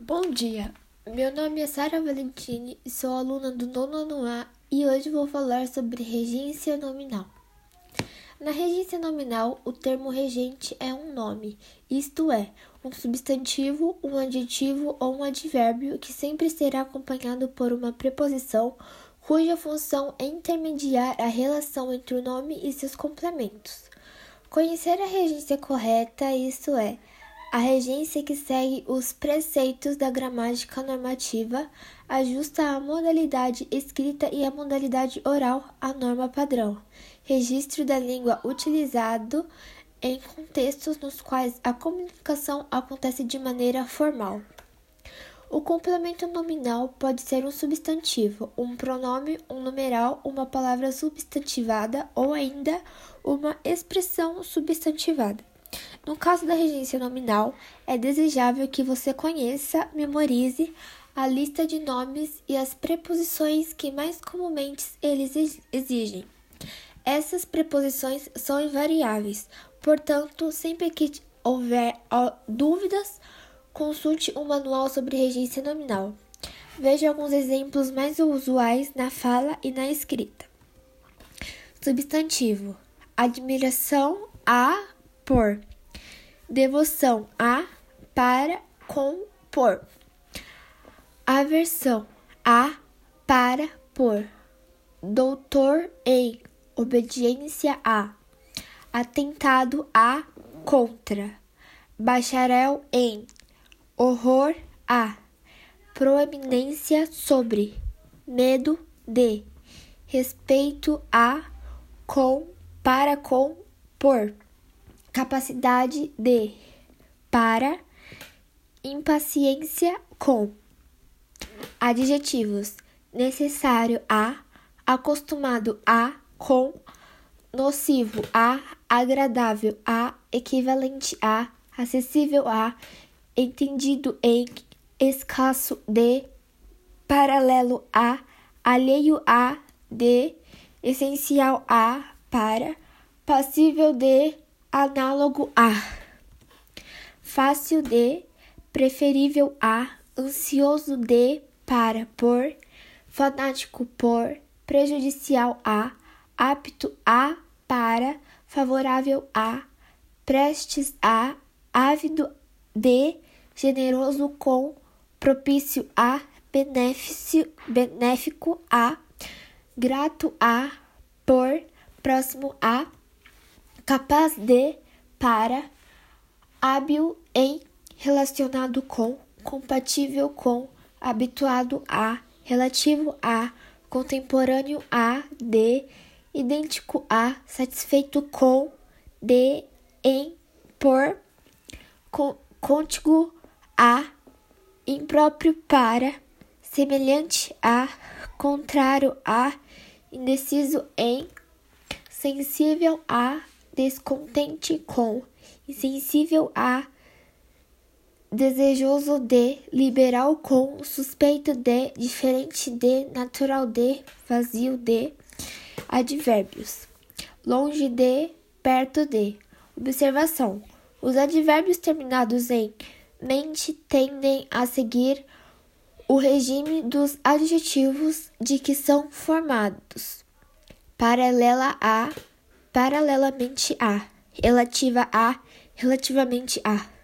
Bom dia, meu nome é Sara Valentini sou aluna do nono A e hoje vou falar sobre regência nominal. Na regência nominal, o termo regente é um nome, isto é, um substantivo, um adjetivo ou um advérbio que sempre será acompanhado por uma preposição cuja função é intermediar a relação entre o nome e seus complementos. Conhecer a regência correta, isto é, a regência que segue os preceitos da gramática normativa ajusta a modalidade escrita e a modalidade oral à norma padrão. Registro da língua utilizado em contextos nos quais a comunicação acontece de maneira formal. O complemento nominal pode ser um substantivo, um pronome, um numeral, uma palavra substantivada ou ainda uma expressão substantivada. No caso da regência nominal, é desejável que você conheça, memorize a lista de nomes e as preposições que mais comumente eles exigem. Essas preposições são invariáveis, portanto, sempre que houver dúvidas, consulte um manual sobre regência nominal. Veja alguns exemplos mais usuais na fala e na escrita. Substantivo: admiração a por devoção a, para, com, por. Aversão a, para, por. Doutor em, obediência a. Atentado a, contra. Bacharel em, horror a. Proeminência sobre, medo de. Respeito a, com, para, com, por capacidade de, para, impaciência com. Adjetivos: necessário a, acostumado a, com, nocivo a, agradável a, equivalente a, acessível a, entendido em, escasso de, paralelo a, alheio a, de, essencial a, para, passível de, análogo a, fácil de, preferível a, ansioso de, para, por, fanático por, prejudicial a, apto a, para, favorável a, prestes a, ávido de, generoso com, propício a, benefício, benéfico a, grato a, por, próximo a, capaz de, para, hábil em, relacionado com, compatível com, habituado a, relativo a, contemporâneo a, de, idêntico a, satisfeito com, de, em, por, con, contíguo a, impróprio para, semelhante a, contrário a, indeciso em, sensível a, descontente com, insensível a, desejoso de, liberal com, suspeito de, diferente de, natural de, vazio de, advérbios, longe de, perto de. Observação: os advérbios terminados em mente tendem a seguir o regime dos adjetivos de que são formados. Paralela a paralelamente a, relativa a, relativamente a.